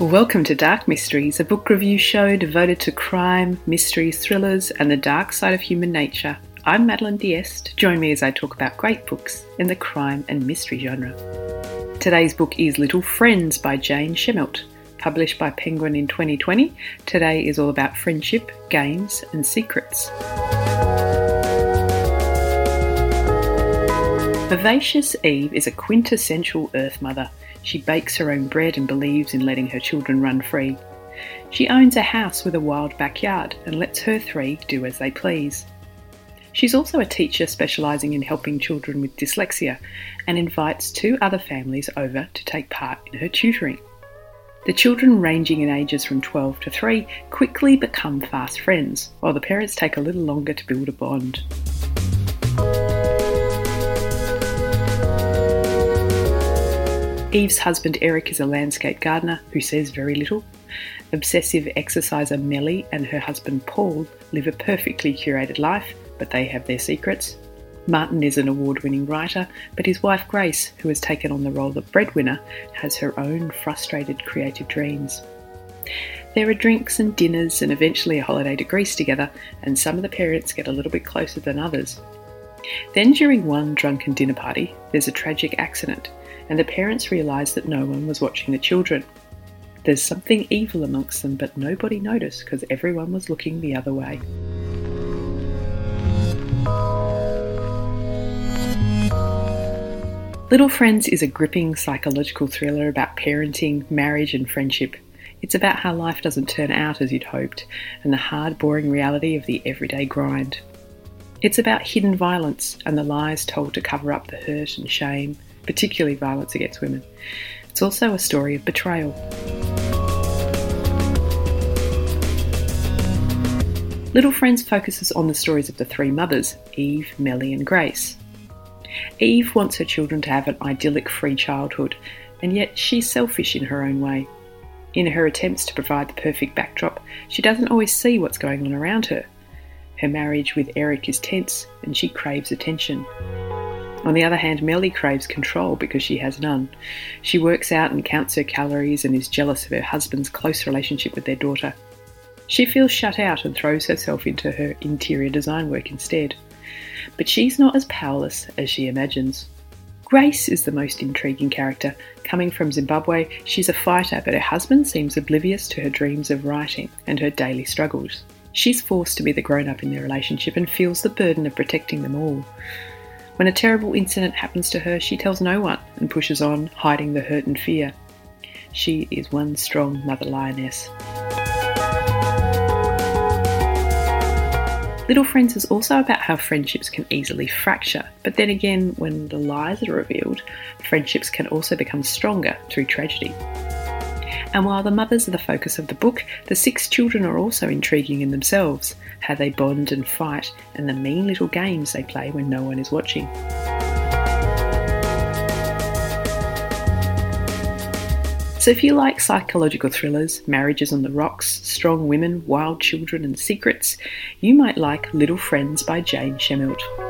Welcome to Dark Mysteries, a book review show devoted to crime, mysteries, thrillers, and the dark side of human nature. I'm Madeline Diest. Join me as I talk about great books in the crime and mystery genre. Today's book is Little Friends by Jane Shemilt. Published by Penguin in 2020, today is all about friendship, games, and secrets. Vivacious Eve is a quintessential Earth Mother she bakes her own bread and believes in letting her children run free. She owns a house with a wild backyard and lets her three do as they please. She's also a teacher specialising in helping children with dyslexia and invites two other families over to take part in her tutoring. The children, ranging in ages from 12 to 3, quickly become fast friends, while the parents take a little longer to build a bond. Eve's husband Eric is a landscape gardener who says very little. Obsessive exerciser Melly and her husband Paul live a perfectly curated life, but they have their secrets. Martin is an award winning writer, but his wife Grace, who has taken on the role of breadwinner, has her own frustrated creative dreams. There are drinks and dinners and eventually a holiday to Greece together, and some of the parents get a little bit closer than others. Then, during one drunken dinner party, there's a tragic accident and the parents realise that no one was watching the children. There's something evil amongst them, but nobody noticed because everyone was looking the other way. Little Friends is a gripping psychological thriller about parenting, marriage, and friendship. It's about how life doesn't turn out as you'd hoped, and the hard, boring reality of the everyday grind. It's about hidden violence and the lies told to cover up the hurt and shame, particularly violence against women. It's also a story of betrayal. Little Friends focuses on the stories of the three mothers Eve, Melly, and Grace. Eve wants her children to have an idyllic free childhood, and yet she's selfish in her own way. In her attempts to provide the perfect backdrop, she doesn't always see what's going on around her. Her marriage with Eric is tense, and she craves attention. On the other hand, Melly craves control because she has none. She works out and counts her calories and is jealous of her husband's close relationship with their daughter. She feels shut out and throws herself into her interior design work instead. But she's not as powerless as she imagines. Grace is the most intriguing character. Coming from Zimbabwe, she's a fighter, but her husband seems oblivious to her dreams of writing and her daily struggles. She's forced to be the grown up in their relationship and feels the burden of protecting them all. When a terrible incident happens to her, she tells no one and pushes on, hiding the hurt and fear. She is one strong mother lioness. Little Friends is also about how friendships can easily fracture, but then again, when the lies are revealed, friendships can also become stronger through tragedy. And while the mothers are the focus of the book, the six children are also intriguing in themselves how they bond and fight, and the mean little games they play when no one is watching. So, if you like psychological thrillers, marriages on the rocks, strong women, wild children, and secrets, you might like Little Friends by Jane Shemilt.